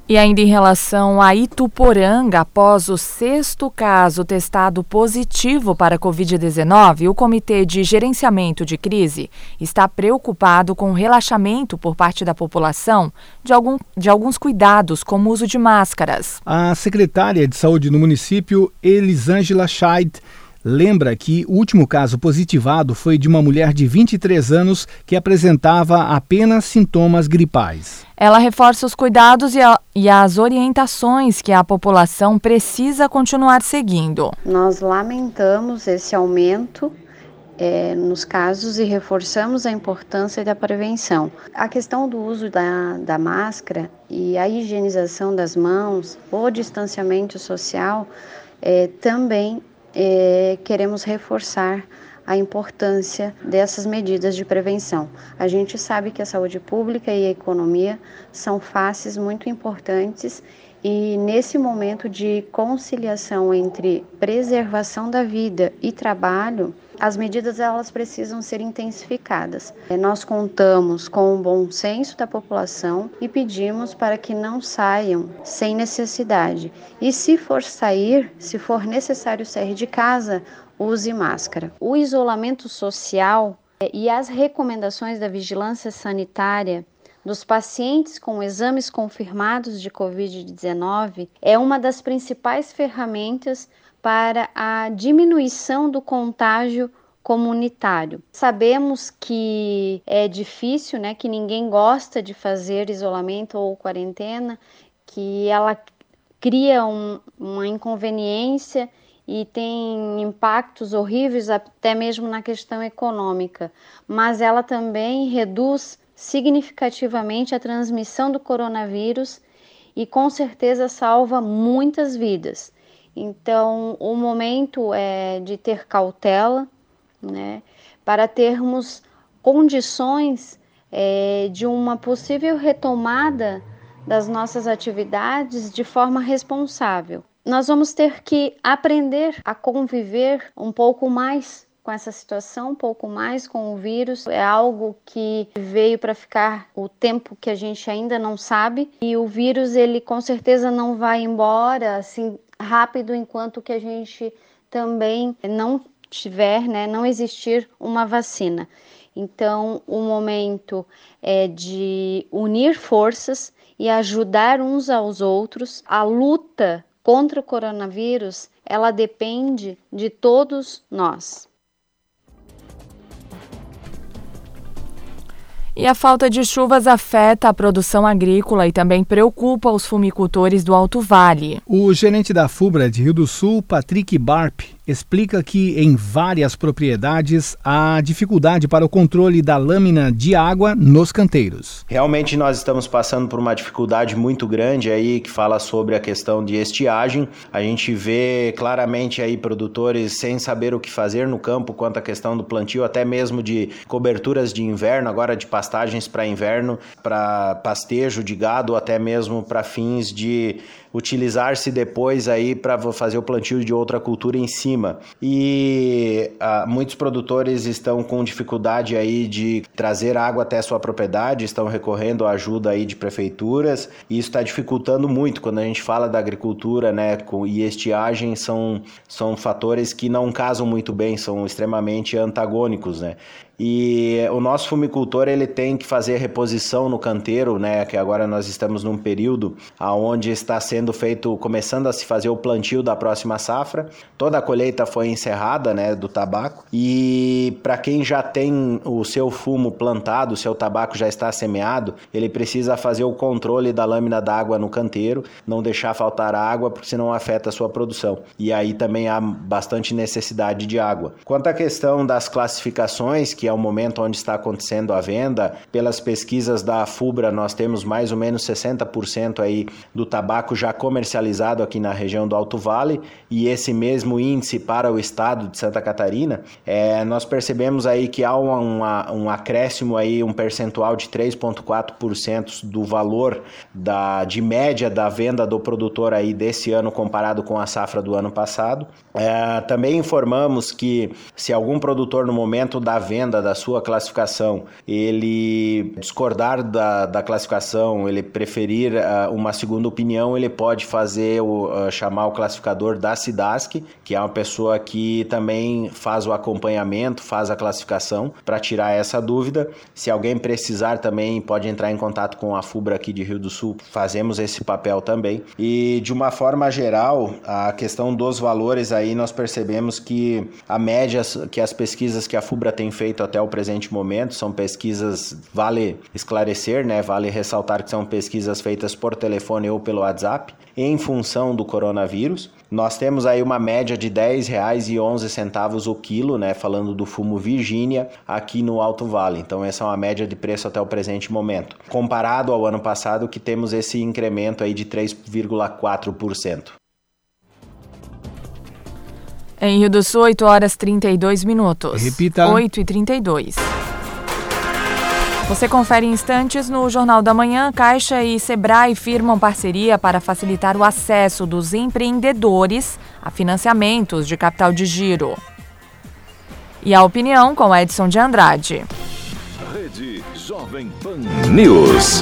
E ainda em relação a Ituporanga, após o sexto caso testado positivo para a Covid-19, o Comitê de Gerenciamento de Crise está preocupado com o relaxamento por parte da população de, algum, de alguns cuidados, como o uso de máscaras. A secretária de Saúde no município, Elisângela Scheid, lembra que o último caso positivado foi de uma mulher de 23 anos que apresentava apenas sintomas gripais. Ela reforça os cuidados e, a, e, as orientações que a população precisa continuar seguindo. Nós lamentamos esse aumento é, nos casos e reforçamos a importância da prevenção. A questão do uso da, da máscara e a higienização das mãos, o distanciamento social, é, também é, queremos reforçar a importância dessas medidas de prevenção. A gente sabe que a saúde pública e a economia são faces muito importantes e nesse momento de conciliação entre preservação da vida e trabalho, as medidas elas precisam ser intensificadas. É, nós contamos com o bom senso da população e pedimos para que não saiam sem necessidade. E se for sair, se for necessário sair de casa, use máscara. O isolamento social é, e as recomendações da vigilância sanitária dos pacientes com exames confirmados de Covid-19 é uma das principais ferramentas para a diminuição do contágio comunitário. Sabemos que é difícil, né, que ninguém gosta de fazer isolamento ou quarentena, que ela cria um, uma inconveniência e tem impactos horríveis até mesmo na questão econômica, mas ela também reduz significativamente a transmissão do coronavírus e com certeza salva muitas vidas. Então, o momento é de ter cautela, né, para termos condições é, de uma possível retomada das nossas atividades de forma responsável. Nós vamos ter que aprender a conviver um pouco mais com essa situação, um pouco mais com o vírus. É algo que veio para ficar o tempo que a gente ainda não sabe e o vírus ele com certeza não vai embora assim rápido enquanto que a gente também não tiver, né, não existir uma vacina. Então, o momento é de unir forças e ajudar uns aos outros. A luta contra o coronavírus, ela depende de todos nós. E a falta de chuvas afeta a produção agrícola e também preocupa os fumicultores do Alto Vale. O gerente da FUBRA de Rio do Sul, Patrick Barp, explica que em várias propriedades há dificuldade para o controle da lâmina de água nos canteiros. Realmente nós estamos passando por uma dificuldade muito grande aí que fala sobre a questão de estiagem. A gente vê claramente aí produtores sem saber o que fazer no campo quanto à questão do plantio, até mesmo de coberturas de inverno, agora de pastagens para inverno, para pastejo de gado, até mesmo para fins de utilizar-se depois aí para fazer o plantio de outra cultura em cima. E ah, muitos produtores estão com dificuldade aí de trazer água até sua propriedade, estão recorrendo à ajuda aí de prefeituras e isso está dificultando muito quando a gente fala da agricultura, né? Com, e estiagem são, são fatores que não casam muito bem, são extremamente antagônicos, né? E o nosso fumicultor ele tem que fazer reposição no canteiro, né? Que agora nós estamos num período aonde está sendo feito, começando a se fazer o plantio da próxima safra. Toda a colheita foi encerrada, né? Do tabaco. E para quem já tem o seu fumo plantado, o seu tabaco já está semeado, ele precisa fazer o controle da lâmina d'água no canteiro, não deixar faltar água, porque senão afeta a sua produção. E aí também há bastante necessidade de água. Quanto à questão das classificações que é o momento onde está acontecendo a venda. Pelas pesquisas da FUBRA, nós temos mais ou menos 60% aí do tabaco já comercializado aqui na região do Alto Vale e esse mesmo índice para o estado de Santa Catarina, é, nós percebemos aí que há um, um acréscimo aí, um percentual de 3,4% do valor da, de média da venda do produtor aí desse ano comparado com a safra do ano passado. É, também informamos que se algum produtor no momento da venda da sua classificação, ele discordar da, da classificação, ele preferir uh, uma segunda opinião, ele pode fazer o, uh, chamar o classificador da SIDASC, que é uma pessoa que também faz o acompanhamento, faz a classificação para tirar essa dúvida. Se alguém precisar também pode entrar em contato com a FUBRA aqui de Rio do Sul, fazemos esse papel também. E de uma forma geral, a questão dos valores aí nós percebemos que a média que as pesquisas que a FUBRA tem feito até o presente momento. São pesquisas, vale esclarecer, né? Vale ressaltar que são pesquisas feitas por telefone ou pelo WhatsApp em função do coronavírus. Nós temos aí uma média de R$ 10,11 o quilo, né, falando do fumo Virgínia, aqui no Alto Vale. Então essa é uma média de preço até o presente momento. Comparado ao ano passado, que temos esse incremento aí de 3,4%. Em Rio do Sul, 8 horas 32 minutos. Repita. 8 e 32. Você confere instantes no Jornal da Manhã. Caixa e Sebrae firmam parceria para facilitar o acesso dos empreendedores a financiamentos de capital de giro. E a opinião com Edson de Andrade. Rede Jovem Pan News.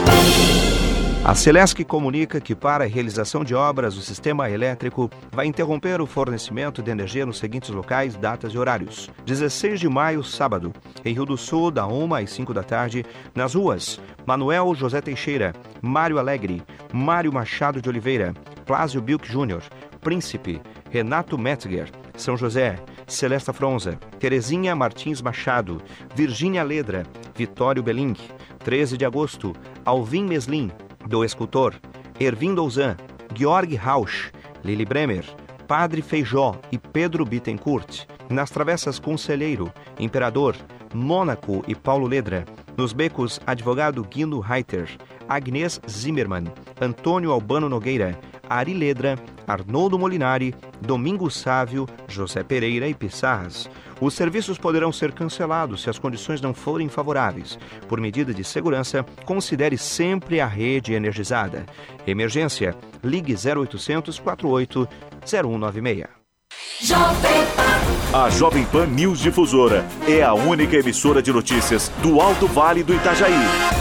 A Celesc comunica que, para a realização de obras, o sistema elétrico vai interromper o fornecimento de energia nos seguintes locais, datas e horários. 16 de maio, sábado, em Rio do Sul, da 1 às 5 da tarde, nas ruas Manuel José Teixeira, Mário Alegre, Mário Machado de Oliveira, Plásio Bilk Júnior, Príncipe, Renato Metzger, São José, Celesta Fronza, Terezinha Martins Machado, Virgínia Ledra, Vitório Beling, 13 de agosto, Alvin Meslin, do escultor Ervin Douzan, Georg Rausch, Lili Bremer, Padre Feijó e Pedro Bittencourt, nas travessas Conselheiro, Imperador, Mônaco e Paulo Ledra, nos becos Advogado Guindo Reiter, Agnes Zimmermann, Antônio Albano Nogueira, Ari Ledra, Arnoldo Molinari, Domingos Sávio, José Pereira e Pissarras. Os serviços poderão ser cancelados se as condições não forem favoráveis. Por medida de segurança, considere sempre a rede energizada. Emergência, ligue 0800 48 0196. A Jovem Pan News Difusora é a única emissora de notícias do Alto Vale do Itajaí.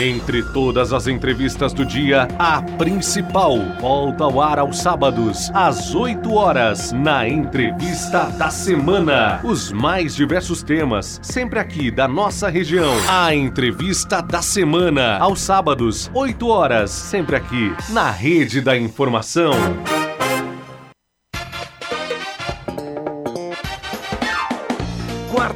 Entre todas as entrevistas do dia, a principal volta ao ar aos sábados, às 8 horas, na Entrevista da Semana. Os mais diversos temas, sempre aqui da nossa região. A Entrevista da Semana, aos sábados, 8 horas, sempre aqui, na Rede da Informação.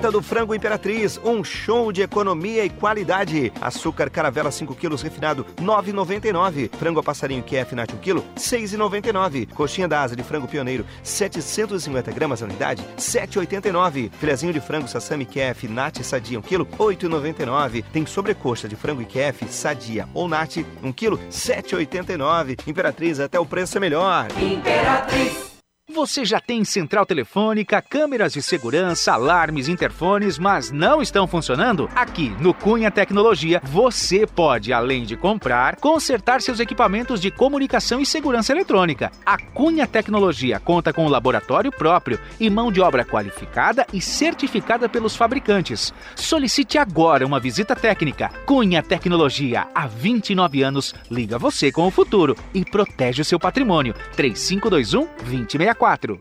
Quarta do Frango Imperatriz, um show de economia e qualidade. Açúcar caravela 5 quilos refinado, 9,99. Frango a passarinho QF Nat 1 kg, 6,99. Coxinha da asa de frango pioneiro, 750 gramas a unidade, 7,89. Filezinho de frango sassami QF Nat Sadia 1 kg, 8,99. Tem sobrecoxa de frango QF Sadia ou Nat 1 kg, 7,89. Imperatriz, até o preço é melhor. Imperatriz. Você já tem central telefônica, câmeras de segurança, alarmes, interfones, mas não estão funcionando? Aqui no Cunha Tecnologia, você pode, além de comprar, consertar seus equipamentos de comunicação e segurança eletrônica. A Cunha Tecnologia conta com um laboratório próprio e mão de obra qualificada e certificada pelos fabricantes. Solicite agora uma visita técnica. Cunha Tecnologia, há 29 anos, liga você com o futuro e protege o seu patrimônio. 3521 2064 quatro.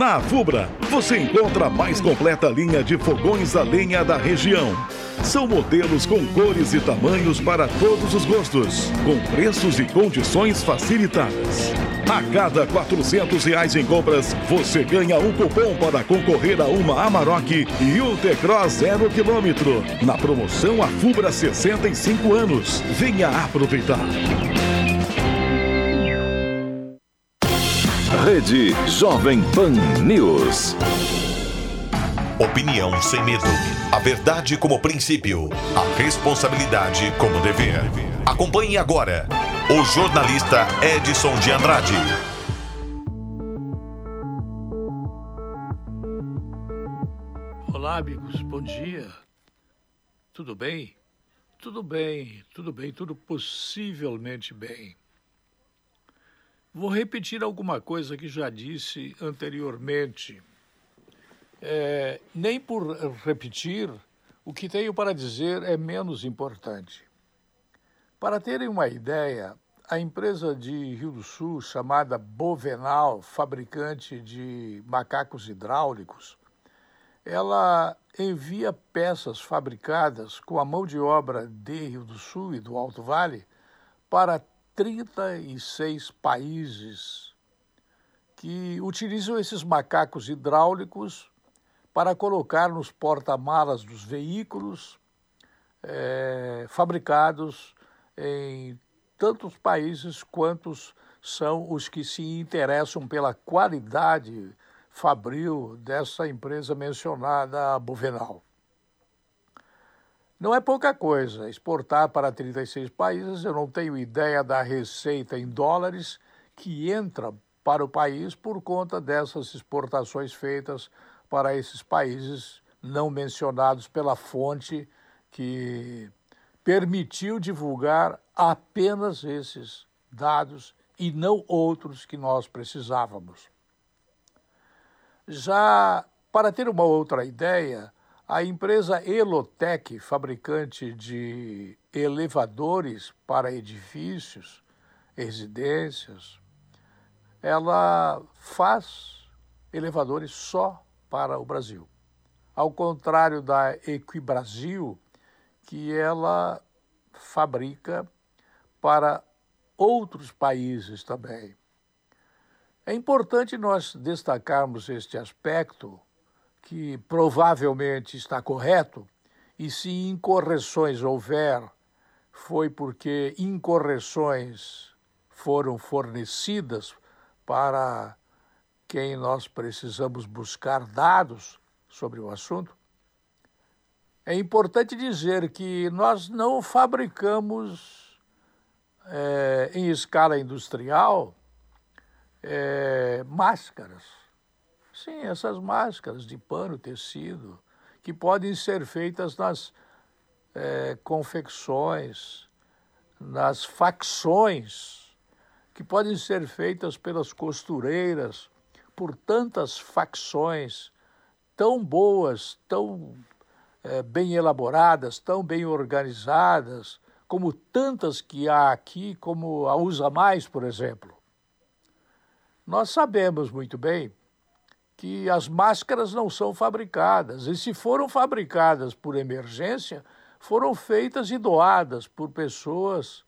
Na Fubra, você encontra a mais completa linha de fogões a lenha da região. São modelos com cores e tamanhos para todos os gostos, com preços e condições facilitadas. A cada 400 reais em compras, você ganha um cupom para concorrer a uma Amarok e um T-Cross zero quilômetro. Na promoção A Fubra 65 anos. Venha aproveitar. Rede Jovem Pan News. Opinião sem medo. A verdade como princípio. A responsabilidade como dever. Acompanhe agora o jornalista Edson de Andrade. Olá, amigos. Bom dia. Tudo bem? Tudo bem, tudo bem, tudo possivelmente bem. Vou repetir alguma coisa que já disse anteriormente. É, nem por repetir, o que tenho para dizer é menos importante. Para terem uma ideia, a empresa de Rio do Sul, chamada Bovenal, fabricante de macacos hidráulicos, ela envia peças fabricadas com a mão de obra de Rio do Sul e do Alto Vale para 36 países que utilizam esses macacos hidráulicos para colocar nos porta-malas dos veículos é, fabricados em tantos países quantos são os que se interessam pela qualidade fabril dessa empresa mencionada, a Bovenal. Não é pouca coisa exportar para 36 países. Eu não tenho ideia da receita em dólares que entra para o país por conta dessas exportações feitas para esses países não mencionados pela fonte que permitiu divulgar apenas esses dados e não outros que nós precisávamos. Já para ter uma outra ideia, a empresa Elotec, fabricante de elevadores para edifícios, residências, ela faz elevadores só para o Brasil. Ao contrário da Equibrasil, que ela fabrica para outros países também. É importante nós destacarmos este aspecto que provavelmente está correto, e se incorreções houver, foi porque incorreções foram fornecidas para quem nós precisamos buscar dados sobre o assunto. é importante dizer que nós não fabricamos é, em escala industrial é, máscaras. Sim, essas máscaras de pano, tecido, que podem ser feitas nas é, confecções, nas facções, que podem ser feitas pelas costureiras, por tantas facções tão boas, tão é, bem elaboradas, tão bem organizadas, como tantas que há aqui, como a Usa Mais, por exemplo. Nós sabemos muito bem que as máscaras não são fabricadas, e se foram fabricadas por emergência, foram feitas e doadas por pessoas,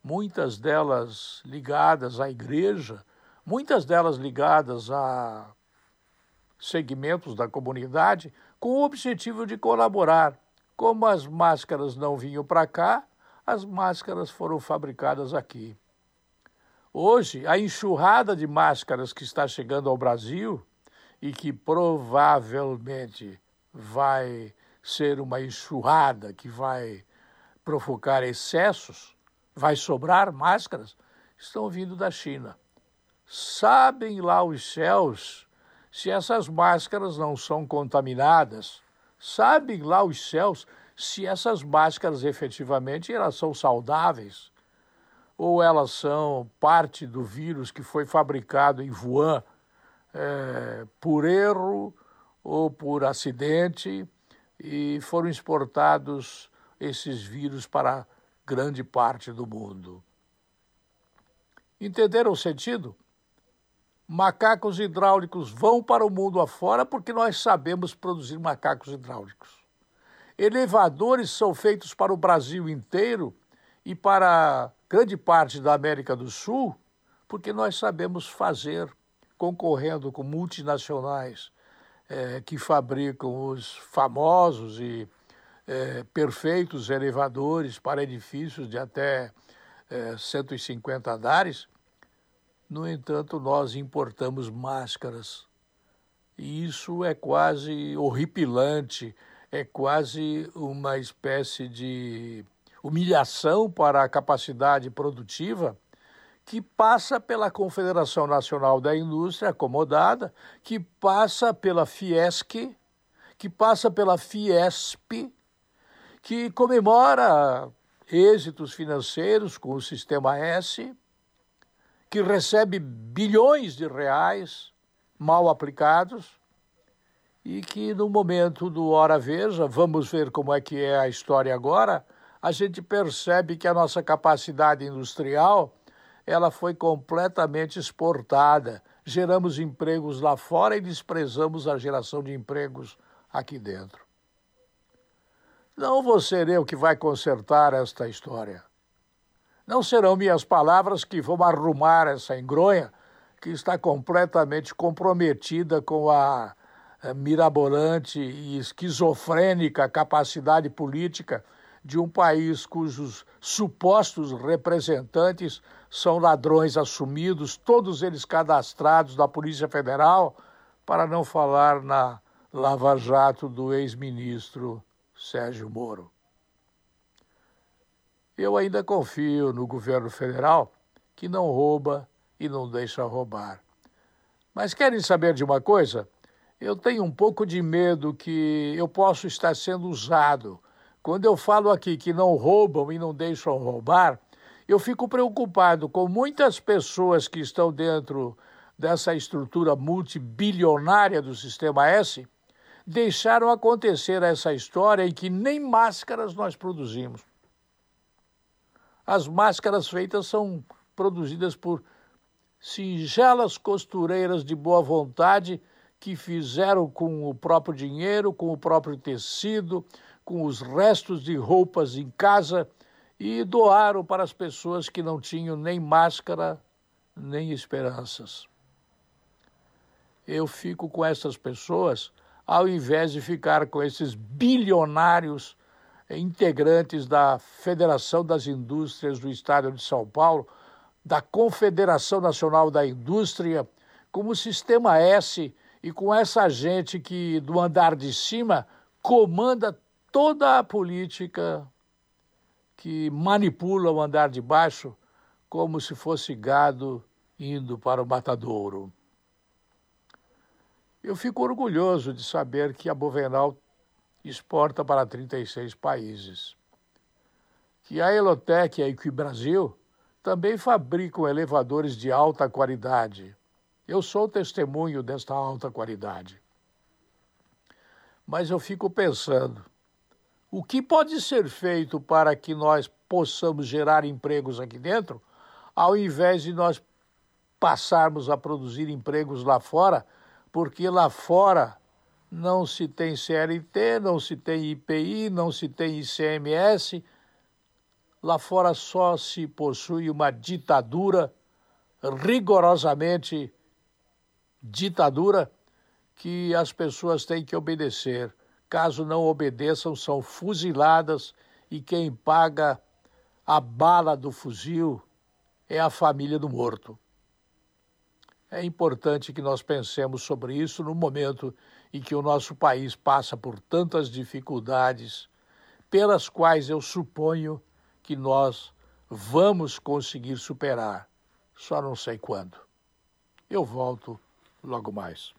muitas delas ligadas à igreja, muitas delas ligadas a segmentos da comunidade, com o objetivo de colaborar. Como as máscaras não vinham para cá, as máscaras foram fabricadas aqui. Hoje, a enxurrada de máscaras que está chegando ao Brasil e que provavelmente vai ser uma enxurrada que vai provocar excessos, vai sobrar máscaras, estão vindo da China. Sabem lá os céus se essas máscaras não são contaminadas. Sabem lá os céus se essas máscaras efetivamente elas são saudáveis ou elas são parte do vírus que foi fabricado em Wuhan é, por erro ou por acidente e foram exportados esses vírus para grande parte do mundo. Entenderam o sentido? Macacos hidráulicos vão para o mundo afora porque nós sabemos produzir macacos hidráulicos. Elevadores são feitos para o Brasil inteiro e para grande parte da América do Sul porque nós sabemos fazer, concorrendo com multinacionais é, que fabricam os famosos e é, perfeitos elevadores para edifícios de até é, 150 andares no entanto, nós importamos máscaras. E isso é quase horripilante, é quase uma espécie de humilhação para a capacidade produtiva que passa pela Confederação Nacional da Indústria acomodada, que passa pela Fiesc, que passa pela Fiesp, que comemora êxitos financeiros com o Sistema S, que recebe bilhões de reais mal aplicados e que no momento do hora veja, vamos ver como é que é a história agora, a gente percebe que a nossa capacidade industrial ela foi completamente exportada. Geramos empregos lá fora e desprezamos a geração de empregos aqui dentro. Não vou ser eu que vai consertar esta história. Não serão minhas palavras que vão arrumar essa engronha que está completamente comprometida com a, a mirabolante e esquizofrênica capacidade política de um país cujos supostos representantes são ladrões assumidos, todos eles cadastrados da Polícia Federal, para não falar na Lava Jato do ex-ministro Sérgio Moro. Eu ainda confio no governo federal que não rouba e não deixa roubar. Mas querem saber de uma coisa? Eu tenho um pouco de medo que eu possa estar sendo usado. Quando eu falo aqui que não roubam e não deixam roubar, eu fico preocupado com muitas pessoas que estão dentro dessa estrutura multibilionária do Sistema S, deixaram acontecer essa história em que nem máscaras nós produzimos. As máscaras feitas são produzidas por singelas costureiras de boa vontade que fizeram com o próprio dinheiro, com o próprio tecido, com os restos de roupas em casa e doaram para as pessoas que não tinham nem máscara nem esperanças. Eu fico com essas pessoas ao invés de ficar com esses bilionários integrantes da Federação das Indústrias do Estado de São Paulo, da Confederação Nacional da Indústria, como Sistema S e com essa gente que do andar de cima comanda toda a política que manipula o andar de baixo como se fosse gado indo para o matadouro. Eu fico orgulhoso de saber que a Bovenal exporta para 36 países. Que a Elotec e a Equibrasil também fabricam elevadores de alta qualidade. Eu sou testemunho desta alta qualidade. Mas eu fico pensando, o que pode ser feito para que nós possamos gerar empregos aqui dentro, ao invés de nós passarmos a produzir empregos lá fora, porque lá fora não se tem CLT, não se tem IPI, não se tem ICMS. Lá fora só se possui uma ditadura, rigorosamente ditadura, que as pessoas têm que obedecer. Caso não obedeçam, são fuziladas e quem paga a bala do fuzil é a família do morto. É importante que nós pensemos sobre isso no momento em que o nosso país passa por tantas dificuldades, pelas quais eu suponho que nós vamos conseguir superar, só não sei quando. Eu volto logo mais.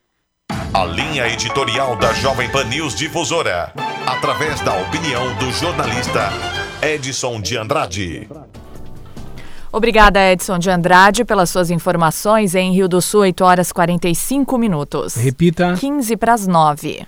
A linha editorial da Jovem Pan News Difusora, através da opinião do jornalista Edson de Andrade. Obrigada, Edson de Andrade, pelas suas informações. Em Rio do Sul, 8 horas 45 minutos. Repita. 15 para as 9.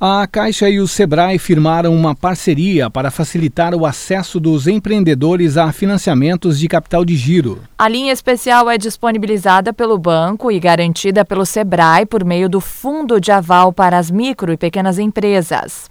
A Caixa e o Sebrae firmaram uma parceria para facilitar o acesso dos empreendedores a financiamentos de capital de giro. A linha especial é disponibilizada pelo banco e garantida pelo Sebrae por meio do Fundo de Aval para as Micro e Pequenas Empresas.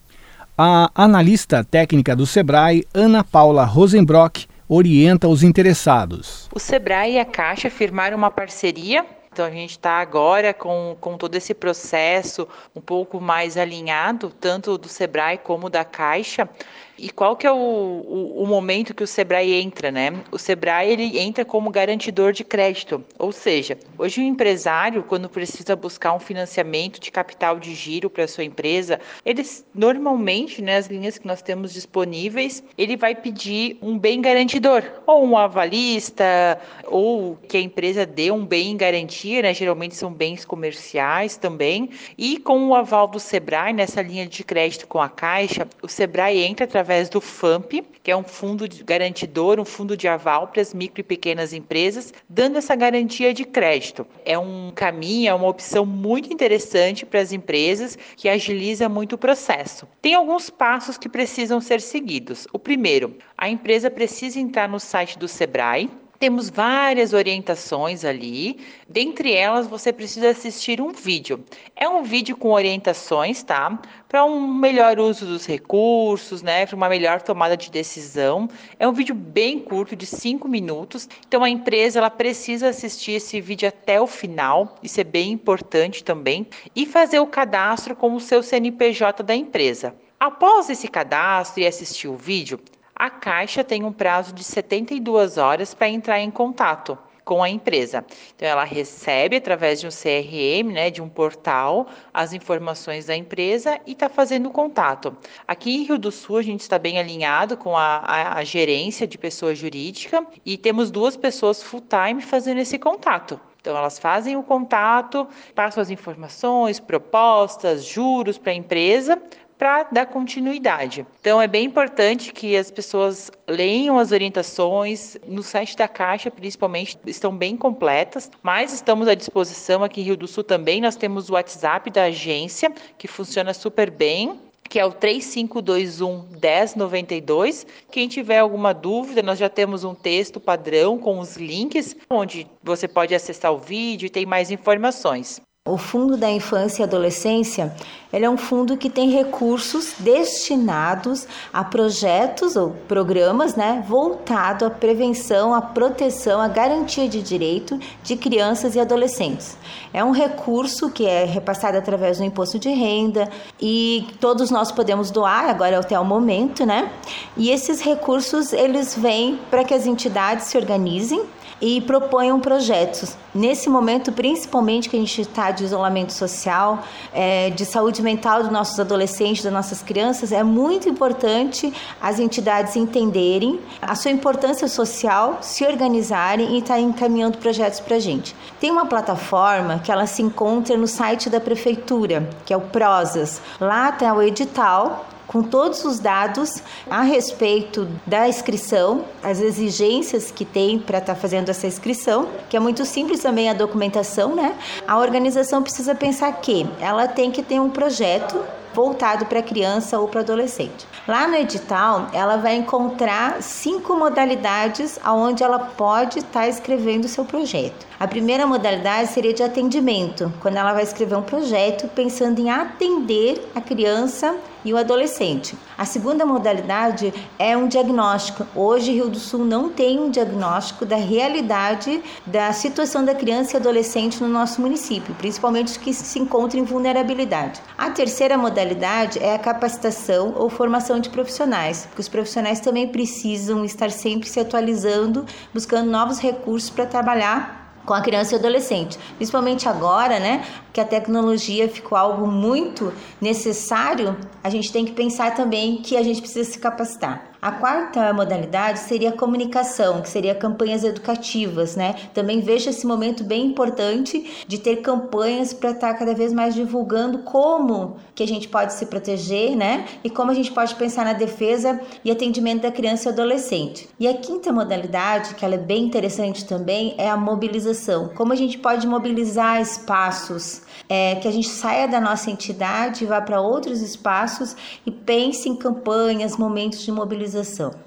A analista técnica do Sebrae, Ana Paula Rosenbrock, orienta os interessados. O Sebrae e a Caixa firmaram uma parceria então a gente está agora com, com todo esse processo um pouco mais alinhado, tanto do Sebrae como da Caixa, e qual que é o, o, o, momento que o Sebrae entra, né? O Sebrae ele entra como garantidor de crédito, ou seja, hoje o empresário quando precisa buscar um financiamento de capital de giro para sua empresa, eles normalmente, né, as linhas que nós temos disponíveis, ele vai pedir um bem garantidor, ou um avalista, ou que a empresa dê um bem em garantia, né? Geralmente são bens comerciais também, e com o aval do Sebrae nessa linha de crédito com a Caixa, o Sebrae entra através através do FAMP, que é um fundo garantidor, um fundo de aval para as micro e pequenas empresas, dando essa garantia de crédito. É um caminho, é uma opção muito interessante para as empresas que agiliza muito o processo. Tem alguns passos que precisam ser seguidos. O primeiro, a empresa precisa entrar no site do Sebrae, temos várias orientações ali. Dentre elas, você precisa assistir um vídeo. É um vídeo com orientações, tá? Para um melhor uso dos recursos, né? Para uma melhor tomada de decisão. É um vídeo bem curto, de 5 minutos. Então, a empresa ela precisa assistir esse vídeo até o final. Isso é bem importante também. E fazer o cadastro com o seu CNPJ da empresa. Após esse cadastro e assistir o vídeo, a Caixa tem um prazo de 72 horas para entrar em contato com a empresa. Então, ela recebe através de um CRM, né, de um portal, as informações da empresa e está fazendo contato. Aqui em Rio do Sul, a gente está bem alinhado com a, a, a gerência de pessoa jurídica e temos duas pessoas full-time fazendo esse contato. Então, elas fazem o contato, passam as informações, propostas, juros para a empresa, para dar continuidade. Então é bem importante que as pessoas leiam as orientações no site da Caixa, principalmente estão bem completas, mas estamos à disposição aqui em Rio do Sul também. Nós temos o WhatsApp da agência que funciona super bem que é o 3521 1092. Quem tiver alguma dúvida, nós já temos um texto padrão com os links, onde você pode acessar o vídeo e tem mais informações. O Fundo da Infância e Adolescência ele é um fundo que tem recursos destinados a projetos ou programas né, voltado à prevenção, à proteção, à garantia de direito de crianças e adolescentes. É um recurso que é repassado através do imposto de renda e todos nós podemos doar, agora até o momento, né? E esses recursos eles vêm para que as entidades se organizem e proponham projetos. Nesse momento, principalmente que a gente está de isolamento social, é, de saúde mental dos nossos adolescentes, das nossas crianças, é muito importante as entidades entenderem a sua importância social, se organizarem e estar tá encaminhando projetos para a gente. Tem uma plataforma que ela se encontra no site da prefeitura, que é o Prosas. Lá tem o edital com todos os dados a respeito da inscrição, as exigências que tem para estar tá fazendo essa inscrição, que é muito simples também a documentação, né? A organização precisa pensar que ela tem que ter um projeto voltado para criança ou para adolescente. Lá no edital, ela vai encontrar cinco modalidades aonde ela pode estar tá escrevendo o seu projeto. A primeira modalidade seria de atendimento, quando ela vai escrever um projeto pensando em atender a criança e o adolescente. A segunda modalidade é um diagnóstico. Hoje, Rio do Sul não tem um diagnóstico da realidade da situação da criança e adolescente no nosso município, principalmente os que se encontram em vulnerabilidade. A terceira modalidade é a capacitação ou formação de profissionais, porque os profissionais também precisam estar sempre se atualizando, buscando novos recursos para trabalhar com a criança e adolescente. Principalmente agora, né, que a tecnologia ficou algo muito necessário, a gente tem que pensar também que a gente precisa se capacitar. A quarta modalidade seria a comunicação, que seria campanhas educativas, né? Também vejo esse momento bem importante de ter campanhas para estar cada vez mais divulgando como que a gente pode se proteger, né? E como a gente pode pensar na defesa e atendimento da criança e adolescente. E a quinta modalidade, que ela é bem interessante também, é a mobilização. Como a gente pode mobilizar espaços, é, que a gente saia da nossa entidade, vá para outros espaços e pense em campanhas, momentos de mobilização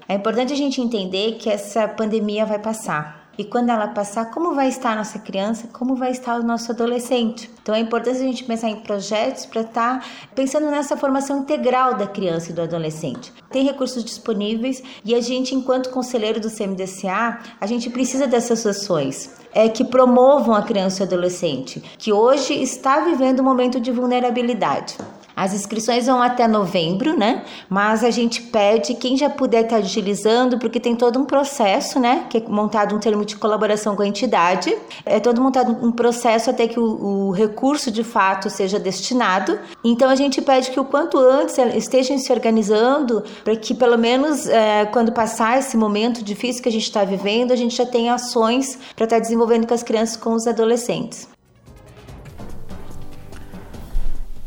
é importante a gente entender que essa pandemia vai passar. E quando ela passar, como vai estar a nossa criança, como vai estar o nosso adolescente. Então é importante a gente pensar em projetos para estar tá pensando nessa formação integral da criança e do adolescente. Tem recursos disponíveis e a gente, enquanto conselheiro do CMDCA, a gente precisa dessas ações é, que promovam a criança e o adolescente, que hoje está vivendo um momento de vulnerabilidade. As inscrições vão até novembro, né? Mas a gente pede quem já puder estar utilizando, porque tem todo um processo, né? Que é montado um termo de colaboração com a entidade. É todo montado um processo até que o, o recurso de fato seja destinado. Então a gente pede que o quanto antes estejam se organizando para que pelo menos é, quando passar esse momento difícil que a gente está vivendo, a gente já tenha ações para estar desenvolvendo com as crianças com os adolescentes.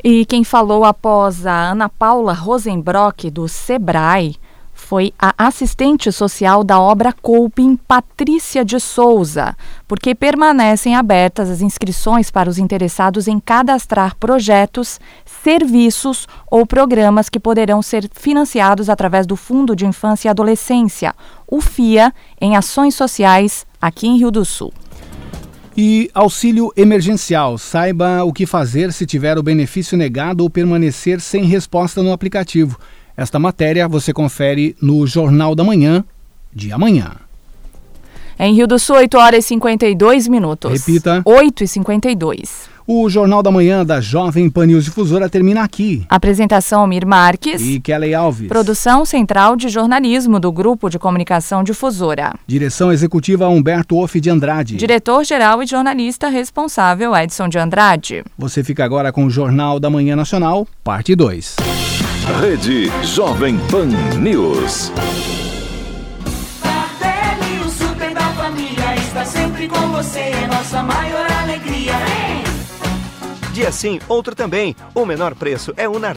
E quem falou após a Ana Paula Rosenbrock, do SEBRAE, foi a assistente social da obra Couping, Patrícia de Souza, porque permanecem abertas as inscrições para os interessados em cadastrar projetos, serviços ou programas que poderão ser financiados através do Fundo de Infância e Adolescência, o FIA, em ações sociais aqui em Rio do Sul. E auxílio emergencial. Saiba o que fazer se tiver o benefício negado ou permanecer sem resposta no aplicativo. Esta matéria você confere no Jornal da Manhã de amanhã. Em Rio do Sul, 8 horas e 52 minutos. Repita. 8 e 52. O Jornal da Manhã da Jovem Pan News Difusora termina aqui. Apresentação Mir Marques e Kelly Alves. Produção Central de Jornalismo do Grupo de Comunicação Difusora. Direção Executiva Humberto Off de Andrade. Diretor-geral e jornalista responsável Edson de Andrade. Você fica agora com o Jornal da Manhã Nacional, parte 2. Rede Jovem Pan News. o super da família está sempre com você, é nossa maior alegria. Dia sim, outro também. O menor preço é Unar